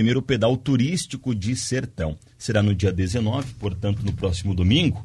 primeiro pedal turístico de Sertão. Será no dia 19, portanto, no próximo domingo.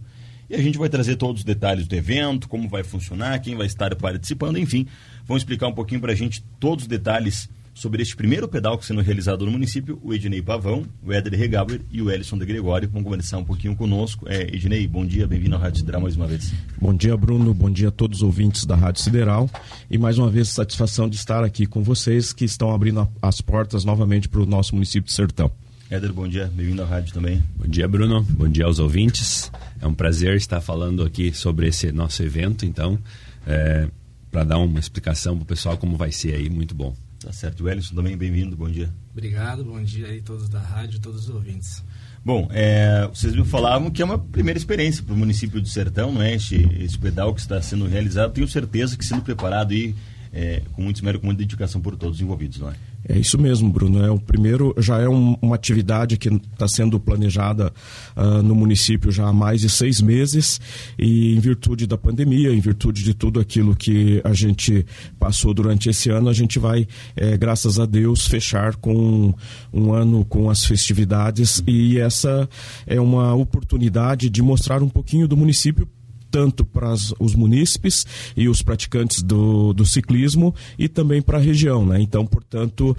E a gente vai trazer todos os detalhes do evento, como vai funcionar, quem vai estar participando, enfim. Vamos explicar um pouquinho para a gente todos os detalhes sobre este primeiro pedal que está sendo realizado no município, o Ednei Pavão, o Éder Regauer e o Ellison de Gregório vão conversar um pouquinho conosco. É, Ednei, bom dia, bem-vindo à Rádio Sideral mais uma vez. Bom dia, Bruno, bom dia a todos os ouvintes da Rádio Sideral e mais uma vez satisfação de estar aqui com vocês que estão abrindo as portas novamente para o nosso município de Sertão. Éder, bom dia, bem-vindo à rádio também. Bom dia, Bruno, bom dia aos ouvintes. É um prazer estar falando aqui sobre esse nosso evento, então, é, para dar uma explicação para o pessoal como vai ser aí, muito bom. Tá certo. O Ellison também, bem-vindo, bom dia. Obrigado, bom dia aí todos da rádio, todos os ouvintes. Bom, é, vocês me falavam que é uma primeira experiência para o município de Sertão, não é? Este, esse pedal que está sendo realizado, tenho certeza que sendo preparado e é, com muito esmero, com muita dedicação por todos os envolvidos, não é? É isso mesmo, Bruno. É o primeiro, já é um, uma atividade que está sendo planejada uh, no município já há mais de seis meses e em virtude da pandemia, em virtude de tudo aquilo que a gente passou durante esse ano, a gente vai, é, graças a Deus, fechar com um ano com as festividades e essa é uma oportunidade de mostrar um pouquinho do município tanto para os munícipes e os praticantes do, do ciclismo e também para a região. Né? Então, portanto,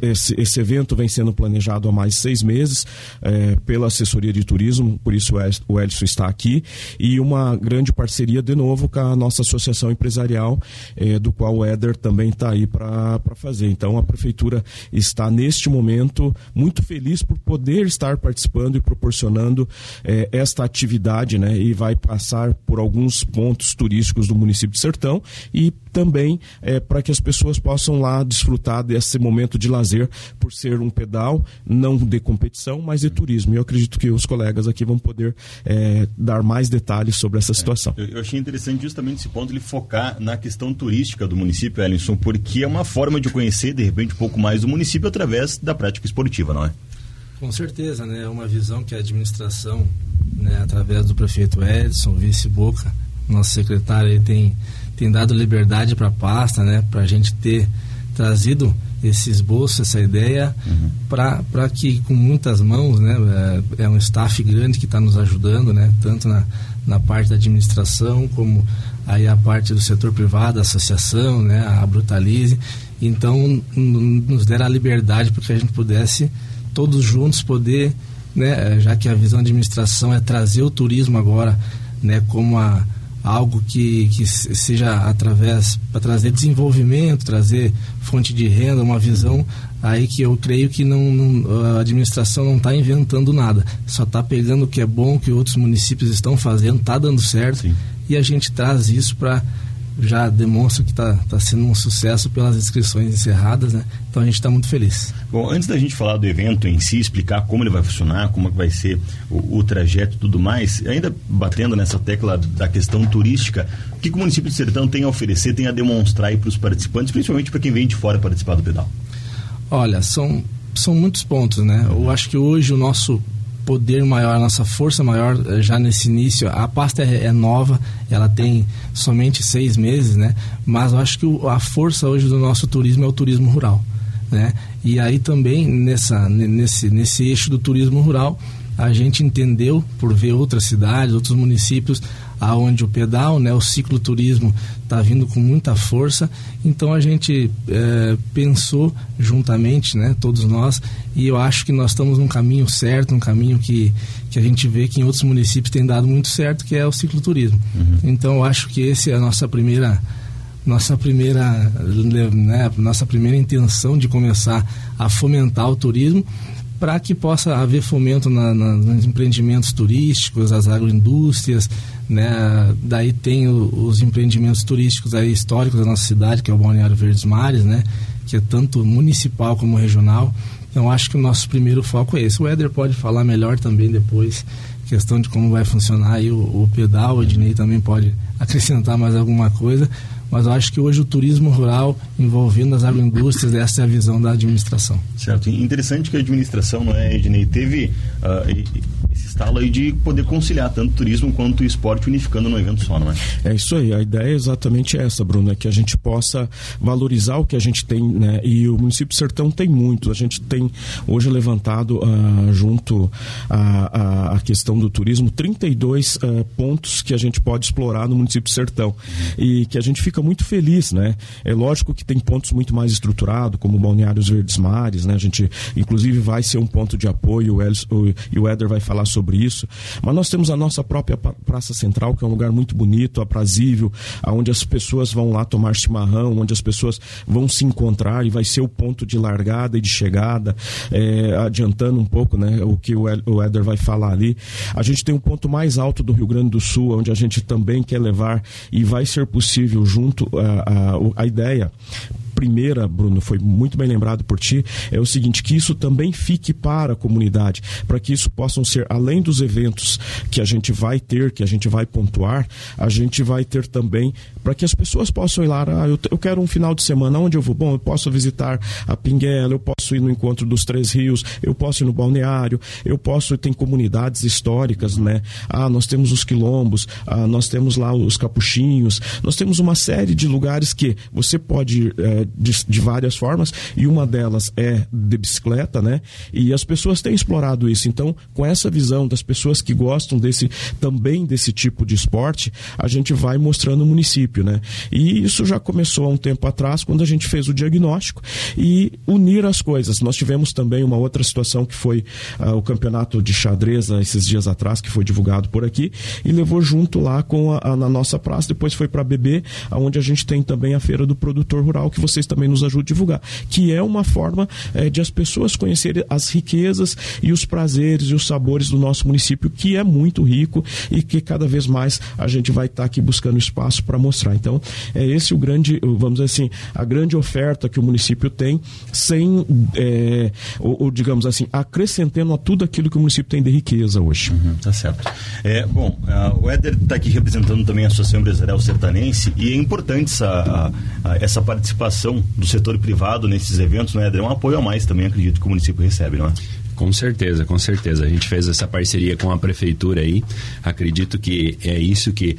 esse, esse, evento vem sendo planejado há mais seis meses uh, pela assessoria de turismo, por isso o Elson está aqui, e uma grande parceria de novo com a nossa associação empresarial, uh, do qual o Éder também está aí para fazer. Então, a prefeitura está neste momento muito feliz por poder estar participando e proporcionando eh, esta atividade, né? E vai passar passar por alguns pontos turísticos do município de Sertão e também é, para que as pessoas possam lá desfrutar desse momento de lazer por ser um pedal não de competição, mas de turismo. E eu acredito que os colegas aqui vão poder é, dar mais detalhes sobre essa situação. É, eu, achei interessante justamente esse ponto ele focar na questão turística do município, Ellison, porque é uma forma de conhecer de repente um pouco mais do município através da prática esportiva, não é? Com certeza, né? É uma visão que a administração né, através do prefeito Edson, vice Boca, nosso secretário, ele tem, tem dado liberdade para a pasta, né, para a gente ter trazido esse esboço, essa ideia, uhum. para que com muitas mãos, né, é, é um staff grande que está nos ajudando, né, tanto na, na parte da administração como aí a parte do setor privado, a associação, né, a Brutalize, então nos deram a liberdade para que a gente pudesse todos juntos poder né, já que a visão de administração é trazer o turismo agora né, como a, algo que, que seja através para trazer desenvolvimento, trazer fonte de renda, uma visão aí que eu creio que não, não a administração não está inventando nada, só está pegando o que é bom, que outros municípios estão fazendo, está dando certo Sim. e a gente traz isso para já demonstra que está tá sendo um sucesso pelas inscrições encerradas, né? Então a gente está muito feliz. Bom, antes da gente falar do evento em si, explicar como ele vai funcionar, como vai ser o, o trajeto e tudo mais, ainda batendo nessa tecla da questão turística, o que, que o município de Sertão tem a oferecer, tem a demonstrar para os participantes, principalmente para quem vem de fora participar do pedal? Olha, são, são muitos pontos, né? Eu acho que hoje o nosso poder maior, a nossa força maior eh, já nesse início. A pasta é, é nova, ela tem somente seis meses, né? Mas eu acho que o, a força hoje do nosso turismo é o turismo rural, né? E aí também nessa nesse nesse eixo do turismo rural a gente entendeu por ver outras cidades, outros municípios aonde o pedal, né, o cicloturismo está vindo com muita força. Então a gente é, pensou juntamente, né, todos nós, e eu acho que nós estamos num caminho certo, um caminho que, que a gente vê que em outros municípios tem dado muito certo, que é o cicloturismo. Uhum. Então eu acho que esse é a nossa primeira nossa primeira né, nossa primeira intenção de começar a fomentar o turismo para que possa haver fomento na, na, nos empreendimentos turísticos, as agroindústrias, né? Daí tem o, os empreendimentos turísticos aí históricos da nossa cidade, que é o Balneário Verdes Mares, né? Que é tanto municipal como regional. Então acho que o nosso primeiro foco é esse. O Éder pode falar melhor também depois, questão de como vai funcionar aí o, o pedal, o Ednei também pode acrescentar mais alguma coisa, mas eu acho que hoje o turismo rural envolvendo as agroindústrias, essa é a visão da administração. Certo. Interessante que a administração, não é, Ednei, teve uh, estalo aí de poder conciliar tanto turismo quanto esporte unificando num evento só, não é? É isso aí, a ideia é exatamente essa, Bruno, é que a gente possa valorizar o que a gente tem, né? E o município Sertão tem muito. A gente tem hoje levantado uh, junto à, à questão do turismo 32 uh, pontos que a gente pode explorar no município Sertão. E que a gente fica muito feliz, né? É lógico que tem pontos muito mais estruturados, como Balneários Verdes Mares, né? A gente, inclusive, vai ser um ponto de apoio, o, Els, o, e o Éder vai falar sobre isso. Mas nós temos a nossa própria Praça Central, que é um lugar muito bonito, aprazível, onde as pessoas vão lá tomar chimarrão, onde as pessoas vão se encontrar e vai ser o ponto de largada e de chegada, é, adiantando um pouco né, o que o Éder vai falar ali. A gente tem um ponto mais alto do Rio Grande do Sul, onde a gente também quer levar e vai ser possível junto a, a, a ideia primeira, Bruno, foi muito bem lembrado por ti, é o seguinte, que isso também fique para a comunidade, para que isso possam ser, além dos eventos que a gente vai ter, que a gente vai pontuar, a gente vai ter também, para que as pessoas possam ir lá, ah, eu, eu quero um final de semana, onde eu vou? Bom, eu posso visitar a Pinguela, eu posso ir no Encontro dos Três Rios, eu posso ir no Balneário, eu posso, tem comunidades históricas, né? Ah, nós temos os quilombos, ah, nós temos lá os capuchinhos, nós temos uma série de lugares que você pode é, de, de, várias formas e uma delas é de bicicleta, né? E as pessoas têm explorado isso. Então, com essa visão das pessoas que gostam desse também desse tipo de esporte, a gente vai mostrando o município, né? E isso já começou há um tempo atrás, quando a gente fez o diagnóstico e unir as coisas. Nós tivemos também uma outra situação que foi uh, o campeonato de xadrez uh, esses dias atrás, que foi divulgado por aqui, e levou junto lá com a, a na nossa praça. Depois foi para BB, onde a gente tem também a feira do produtor rural, que vocês também nos ajudam a divulgar, que é uma forma é, de as pessoas conhecerem as riquezas e os prazeres e os sabores do nosso município, que é muito rico e que cada vez mais a gente vai estar tá aqui buscando espaço para mostrar. Então, é esse o grande, vamos dizer assim, a grande oferta que o município tem, sem, é, ou, ou, digamos assim, acrescentando a tudo aquilo que o município tem de riqueza hoje. Uhum, tá certo. É, bom, uh, o Éder está aqui representando também a Associação Empresarial Sertanense e é importante essa, a, a, essa participação do setor privado nesses eventos, não é, É um apoio a mais também, acredito que o município recebe, não é? Com certeza, com certeza. A gente fez essa parceria com a prefeitura aí. Acredito que é isso que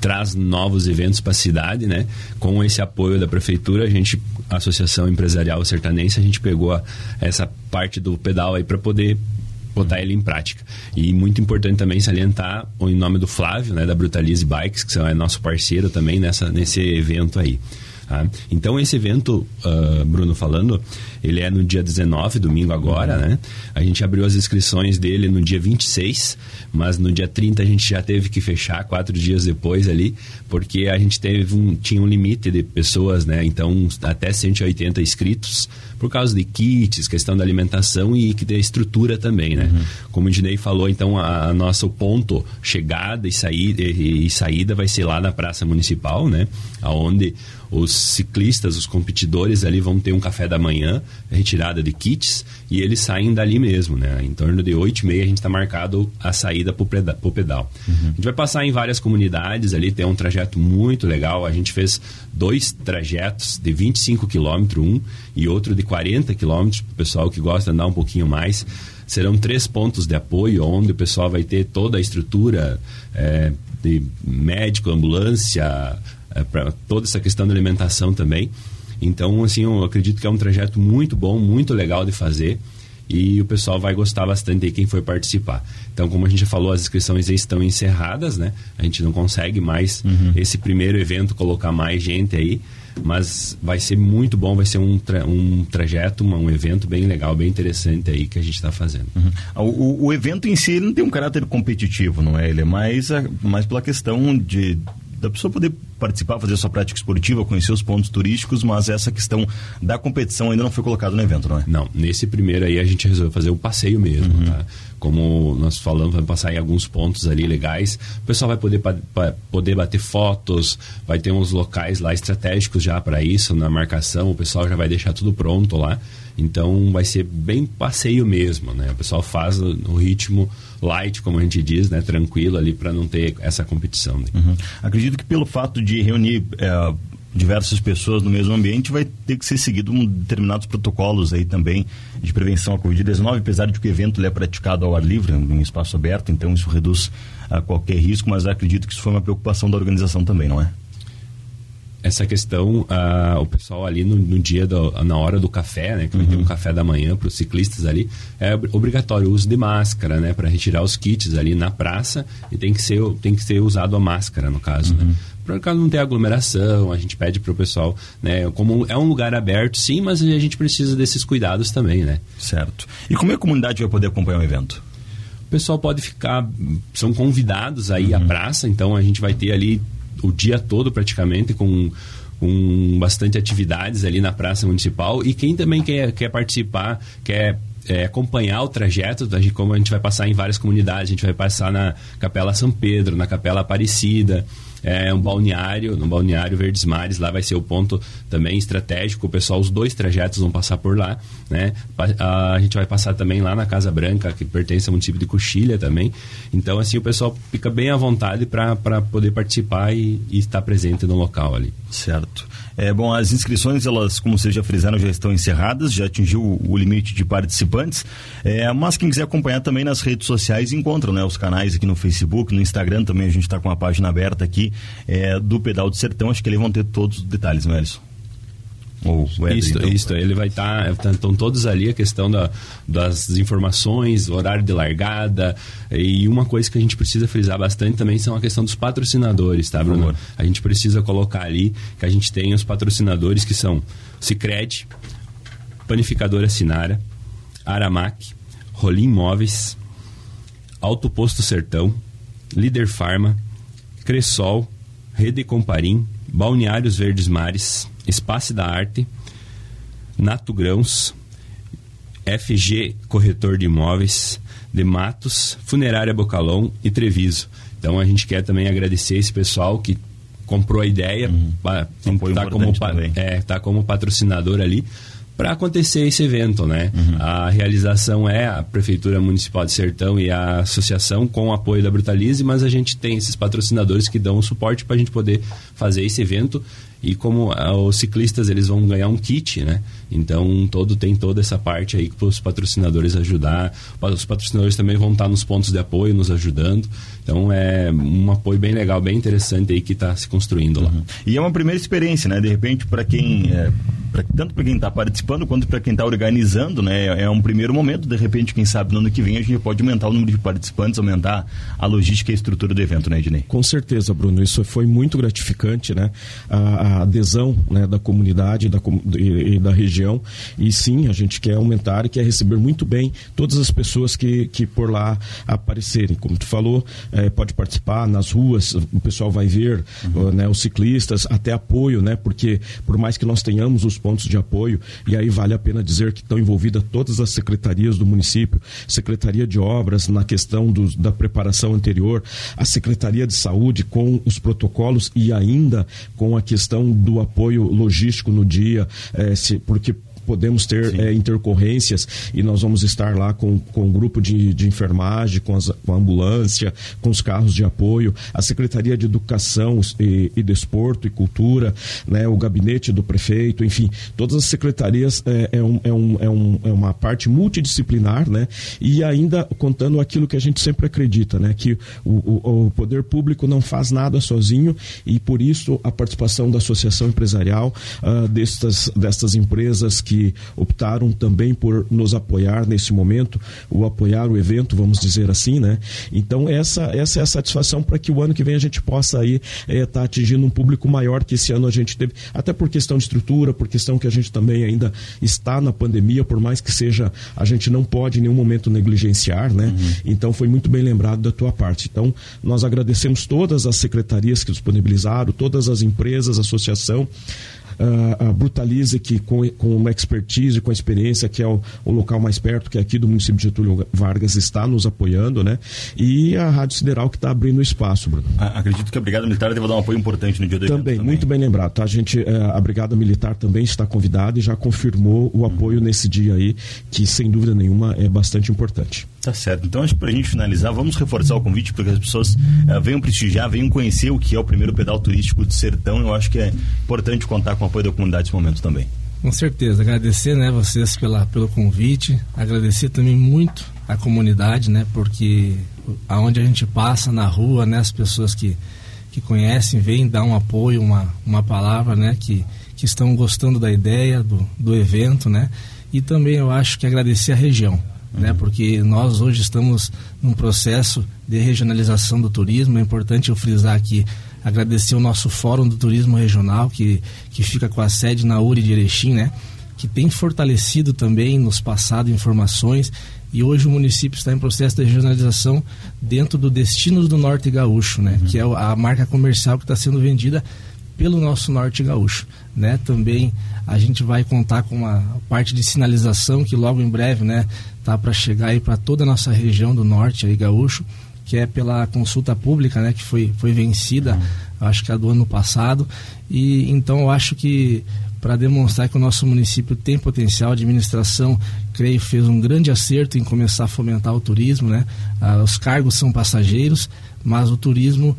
traz novos eventos para a cidade, né? Com esse apoio da prefeitura, a gente, a Associação Empresarial Sertanense, a gente pegou a, essa parte do pedal aí para poder botar ele em prática. E muito importante também salientar o nome do Flávio, né, da Brutalize Bikes, que é nosso parceiro também nessa, nesse evento aí. Tá? Então, esse evento, uh, Bruno falando, ele é no dia 19, domingo agora, né? A gente abriu as inscrições dele no dia 26, mas no dia 30 a gente já teve que fechar, quatro dias depois ali, porque a gente teve um, tinha um limite de pessoas, né? Então, até 180 inscritos, por causa de kits, questão da alimentação e que da estrutura também, né? Uhum. Como o Dinei falou, então, a, a nosso ponto chegada e saída, e, e saída vai ser lá na Praça Municipal, né? Aonde os ciclistas, os competidores ali vão ter um café da manhã, retirada de kits, e eles saem dali mesmo, né? Em torno de 8 e meia a gente está marcado a saída para o pedal. Uhum. A gente vai passar em várias comunidades ali, tem um trajeto muito legal. A gente fez dois trajetos de 25 quilômetros, um e outro de 40 quilômetros, para o pessoal que gosta de andar um pouquinho mais serão três pontos de apoio, onde o pessoal vai ter toda a estrutura é, de médico, ambulância, é, para toda essa questão da alimentação também. Então, assim, eu acredito que é um trajeto muito bom, muito legal de fazer e o pessoal vai gostar bastante aí quem for participar. Então, como a gente já falou, as inscrições estão encerradas, né? A gente não consegue mais uhum. esse primeiro evento colocar mais gente aí, mas vai ser muito bom, vai ser um, tra um trajeto, um, um evento bem legal, bem interessante aí que a gente está fazendo. Uhum. O, o, evento em si não tem um caráter competitivo, não é? Ele é mais, mais pela questão de da pessoa poder participar, fazer sua prática esportiva, conhecer os pontos turísticos, mas essa questão da competição ainda não foi colocada no evento, não é? Não, nesse primeiro aí a gente resolveu fazer o passeio mesmo, uhum. tá? Como nós falamos, vai passar em alguns pontos ali legais. O pessoal vai poder, pa, poder bater fotos, vai ter uns locais lá estratégicos já para isso, na marcação, o pessoal já vai deixar tudo pronto lá. Então vai ser bem passeio mesmo, né? O pessoal faz no ritmo light, como a gente diz, né? Tranquilo ali para não ter essa competição. Né? Uhum. Acredito que pelo fato de reunir é, diversas pessoas no mesmo ambiente, vai ter que ser seguido um determinados protocolos aí também de prevenção à Covid-19, apesar de que o evento é praticado ao ar livre, em um espaço aberto, então isso reduz a qualquer risco, mas acredito que isso foi uma preocupação da organização também, não é? essa questão, uh, o pessoal ali no, no dia, do, na hora do café, né, que uhum. vai ter um uhum. café da manhã para os ciclistas ali, é obrigatório o uso de máscara, né, para retirar os kits ali na praça e tem que ser, tem que ser usado a máscara, no caso, né. uhum. né. Para caso não ter aglomeração, a gente pede para o pessoal, né? Como é um lugar aberto, sim, mas a gente precisa desses cuidados também, né? Certo. E como é a comunidade vai poder acompanhar o evento? O pessoal pode ficar, são convidados aí uhum. à praça, então a gente vai ter ali o dia todo praticamente com com bastante atividades ali na Praça Municipal e quem também quer, quer participar, quer é, acompanhar o trajeto, como a gente vai passar em várias comunidades, a gente vai passar na Capela São Pedro, na Capela Aparecida, é um balneário, no balneário Verdes Mares, lá vai ser o ponto também estratégico, o pessoal, os dois trajetos vão passar por lá, né? A, a gente vai passar também lá na Casa Branca, que pertence ao município de Coxilha também, então assim o pessoal fica bem à vontade para poder participar e, e estar presente no local ali. Certo. É, bom, as inscrições, elas, como vocês já frisaram, já estão encerradas, já atingiu o, limite de participantes. É, mas quem quiser acompanhar também nas redes sociais, encontram né, os canais aqui no Facebook, no Instagram também, a gente está com a página aberta aqui é, do Pedal do Sertão. Acho que eles vão ter todos os detalhes, Mércio. Ou isso, então. isso, ele vai estar. Tá, estão todos ali a questão da, das informações, horário de largada. E uma coisa que a gente precisa frisar bastante também são a questão dos patrocinadores, tá, Bruno? A gente precisa colocar ali que a gente tem os patrocinadores que são Cicred, Panificadora Sinara, Aramac, Rolim Móveis, Alto Posto Sertão, Líder Farma, Cressol, Rede Comparim, Balneários Verdes Mares, Espaço da Arte, Nato Grãos, FG Corretor de Imóveis, de Matos, Funerária Bocalão e Treviso. Então a gente quer também agradecer esse pessoal que comprou a ideia, uhum. tá, como, é, tá como patrocinador ali para acontecer esse evento, né? Uhum. A realização é a Prefeitura Municipal de Sertão e a associação com o apoio da Brutalize, mas a gente tem esses patrocinadores que dão o suporte para a gente poder fazer esse evento e como ah, os ciclistas eles vão ganhar um kit, né? Então todo tem toda essa parte aí para os patrocinadores ajudar. Os patrocinadores também vão estar nos pontos de apoio nos ajudando. Então é um apoio bem legal, bem interessante aí que está se construindo lá. Uhum. E é uma primeira experiência, né? De repente para quem é, pra, tanto para quem está participando quanto para quem está organizando, né? É um primeiro momento. De repente, quem sabe no ano que vem a gente pode aumentar o número de participantes, aumentar a logística e a estrutura do evento, né, Ednei? Com certeza, Bruno. Isso foi muito gratificante, né? A, a adesão né, da comunidade da, e, e, da região. E sim, a gente quer aumentar e quer receber muito bem todas as pessoas que, que por lá aparecerem. Como tu falou, é, pode participar nas ruas, o pessoal vai ver, uhum. né, os ciclistas, até apoio, né? Porque por mais que nós tenhamos os pontos de apoio, e aí vale a pena dizer que estão envolvidas todas as secretarias do município, Secretaria de Obras na questão do, da preparação anterior, a Secretaria de Saúde com os protocolos e ainda com a questão do apoio logístico no dia, é, se, porque podemos ter é, intercorrências e nós vamos estar lá com, com um grupo de, de enfermagem, com, as, com a ambulância, com os carros de apoio, a Secretaria de Educação e, e Desporto e Cultura, né, o gabinete do prefeito, enfim, todas as secretarias é, é, um, é, um, é, um, é uma parte multidisciplinar, né, e ainda contando aquilo que a gente sempre acredita, né, que o, o, o poder público não faz nada sozinho e por isso a participação da associação empresarial uh, destas, destas empresas que que optaram também por nos apoiar nesse momento, o apoiar o evento, vamos dizer assim, né? Então essa essa é a satisfação para que o ano que vem a gente possa aí estar é, tá atingindo um público maior que esse ano a gente teve, até por questão de estrutura, por questão que a gente também ainda está na pandemia, por mais que seja, a gente não pode em nenhum momento negligenciar, né? Uhum. Então foi muito bem lembrado da tua parte. Então nós agradecemos todas as secretarias que disponibilizaram, todas as empresas, associação uh, a Brutalize, que com, com uma expertise, com experiência, que é o, o, local mais perto, que é aqui do município de Getúlio Vargas, está nos apoiando, né? E a Rádio Sideral que está abrindo espaço, Bruno. Acredito que a Brigada Militar deve dar um apoio importante no dia do também, também, muito bem lembrado. Tá? A, gente, uh, a Brigada Militar também está convidada e já confirmou o apoio uhum. nesse dia aí, que sem dúvida nenhuma é bastante importante. Tá certo. Então, acho que para a gente finalizar, vamos reforçar o convite para que as pessoas uh, venham prestigiar, venham conhecer o que é o primeiro pedal turístico de Sertão. Eu acho que é importante contar com o apoio da comunidade nesse momento também. Com certeza. Agradecer né, vocês pela, pelo convite. Agradecer também muito a comunidade, né? Porque aonde a gente passa na rua, né, as pessoas que, que conhecem, vêm dar um apoio, uma, uma palavra, né? Que, que estão gostando da ideia, do, do evento, né? E também eu acho que agradecer a região né? Porque nós hoje estamos num processo de regionalização do turismo. É importante eu frisar aqui, agradecer o nosso Fórum do Turismo Regional, que, que fica com a sede na URI de Erechim, né? Que tem fortalecido também, nos passado informações e hoje o município está em processo de regionalização dentro do Destinos do Norte Gaúcho, né? Uhum. Que é a marca comercial que está sendo vendida pelo nosso Norte Gaúcho, né? Também a gente vai contar com uma parte de sinalização que logo em breve, né, tá para chegar aí para toda a nossa região do norte aí gaúcho, que é pela consulta pública, né, que foi foi vencida, uhum. acho que é do ano passado. E então eu acho que para demonstrar que o nosso município tem potencial, a administração, creio, fez um grande acerto em começar a fomentar o turismo, né? Ah, os cargos são passageiros, mas o turismo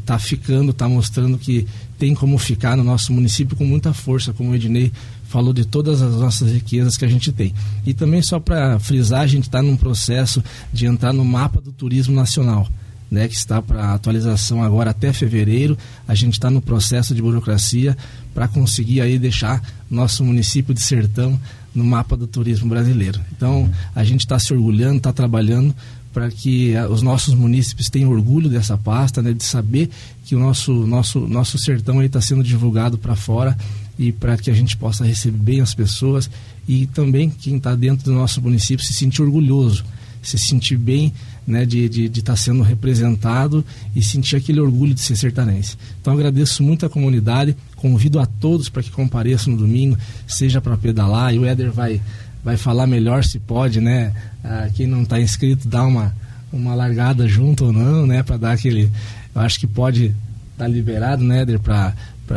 está eh, ficando, está mostrando que tem como ficar no nosso município com muita força, como o Ednei falou de todas as nossas riquezas que a gente tem. E também só para frisar, a gente está num processo de entrar no mapa do turismo nacional. Né, que está para atualização agora até fevereiro. A gente está no processo de burocracia para conseguir aí deixar nosso município de Sertão no mapa do turismo brasileiro. Então a gente está se orgulhando, está trabalhando para que eh, os nossos munícipes tenham orgulho dessa pasta, né, de saber que o nosso, nosso, nosso sertão está sendo divulgado para fora e para que a gente possa receber bem as pessoas e também quem está dentro do nosso município se sentir orgulhoso, se sentir bem né, de estar de, de tá sendo representado e sentir aquele orgulho de ser sertanense. Então agradeço muito a comunidade, convido a todos para que compareçam no domingo, seja para pedalar, e o Éder vai vai falar melhor se pode, né? Ah, quem não está inscrito dá uma, uma largada junto ou não, né? Para dar aquele. Eu acho que pode estar tá liberado, né, Éder, para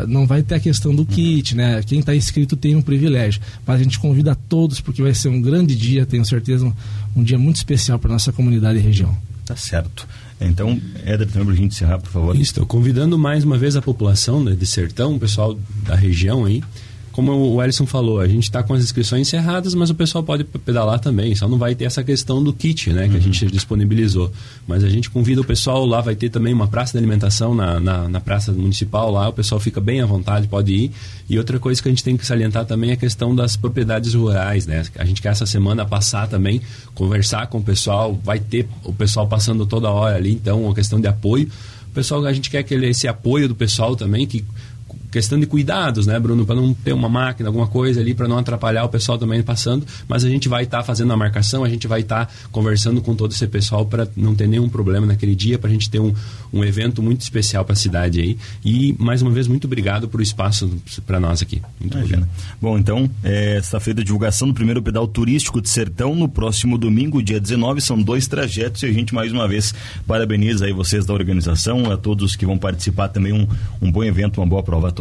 não vai ter a questão do kit, né? Quem está inscrito tem um privilégio, mas a gente convida a todos porque vai ser um grande dia, tenho certeza, um, um dia muito especial para nossa comunidade e região. Tá certo. Então, Éder, também para a gente encerrar, por favor. Estou convidando mais uma vez a população né, de Sertão, o pessoal da região aí, como o Ellison falou, a gente está com as inscrições encerradas, mas o pessoal pode pedalar também. Só não vai ter essa questão do kit, né? Que uhum. a gente disponibilizou. Mas a gente convida o pessoal lá, vai ter também uma praça de alimentação na, na, na praça municipal lá. O pessoal fica bem à vontade, pode ir. E outra coisa que a gente tem que salientar também é a questão das propriedades rurais, né? A gente quer essa semana passar também, conversar com o pessoal. Vai ter o pessoal passando toda hora ali, então, uma questão de apoio. O pessoal, a gente quer aquele, esse apoio do pessoal também, que questão de cuidados, né, Bruno, para não ter uma máquina, alguma coisa ali para não atrapalhar o pessoal também passando, mas a gente vai estar tá fazendo a marcação, a gente vai estar tá conversando com todo esse pessoal para não ter nenhum problema naquele dia, para a gente ter um, um evento muito especial para a cidade aí. E mais uma vez muito obrigado por o espaço para nós aqui. Muito obrigado. Bom, então, é, feita a divulgação do primeiro pedal turístico de Sertão no próximo domingo, dia 19, são dois trajetos e a gente mais uma vez parabeniza aí vocês da organização, a todos que vão participar também um, um bom evento, uma boa prova a todos.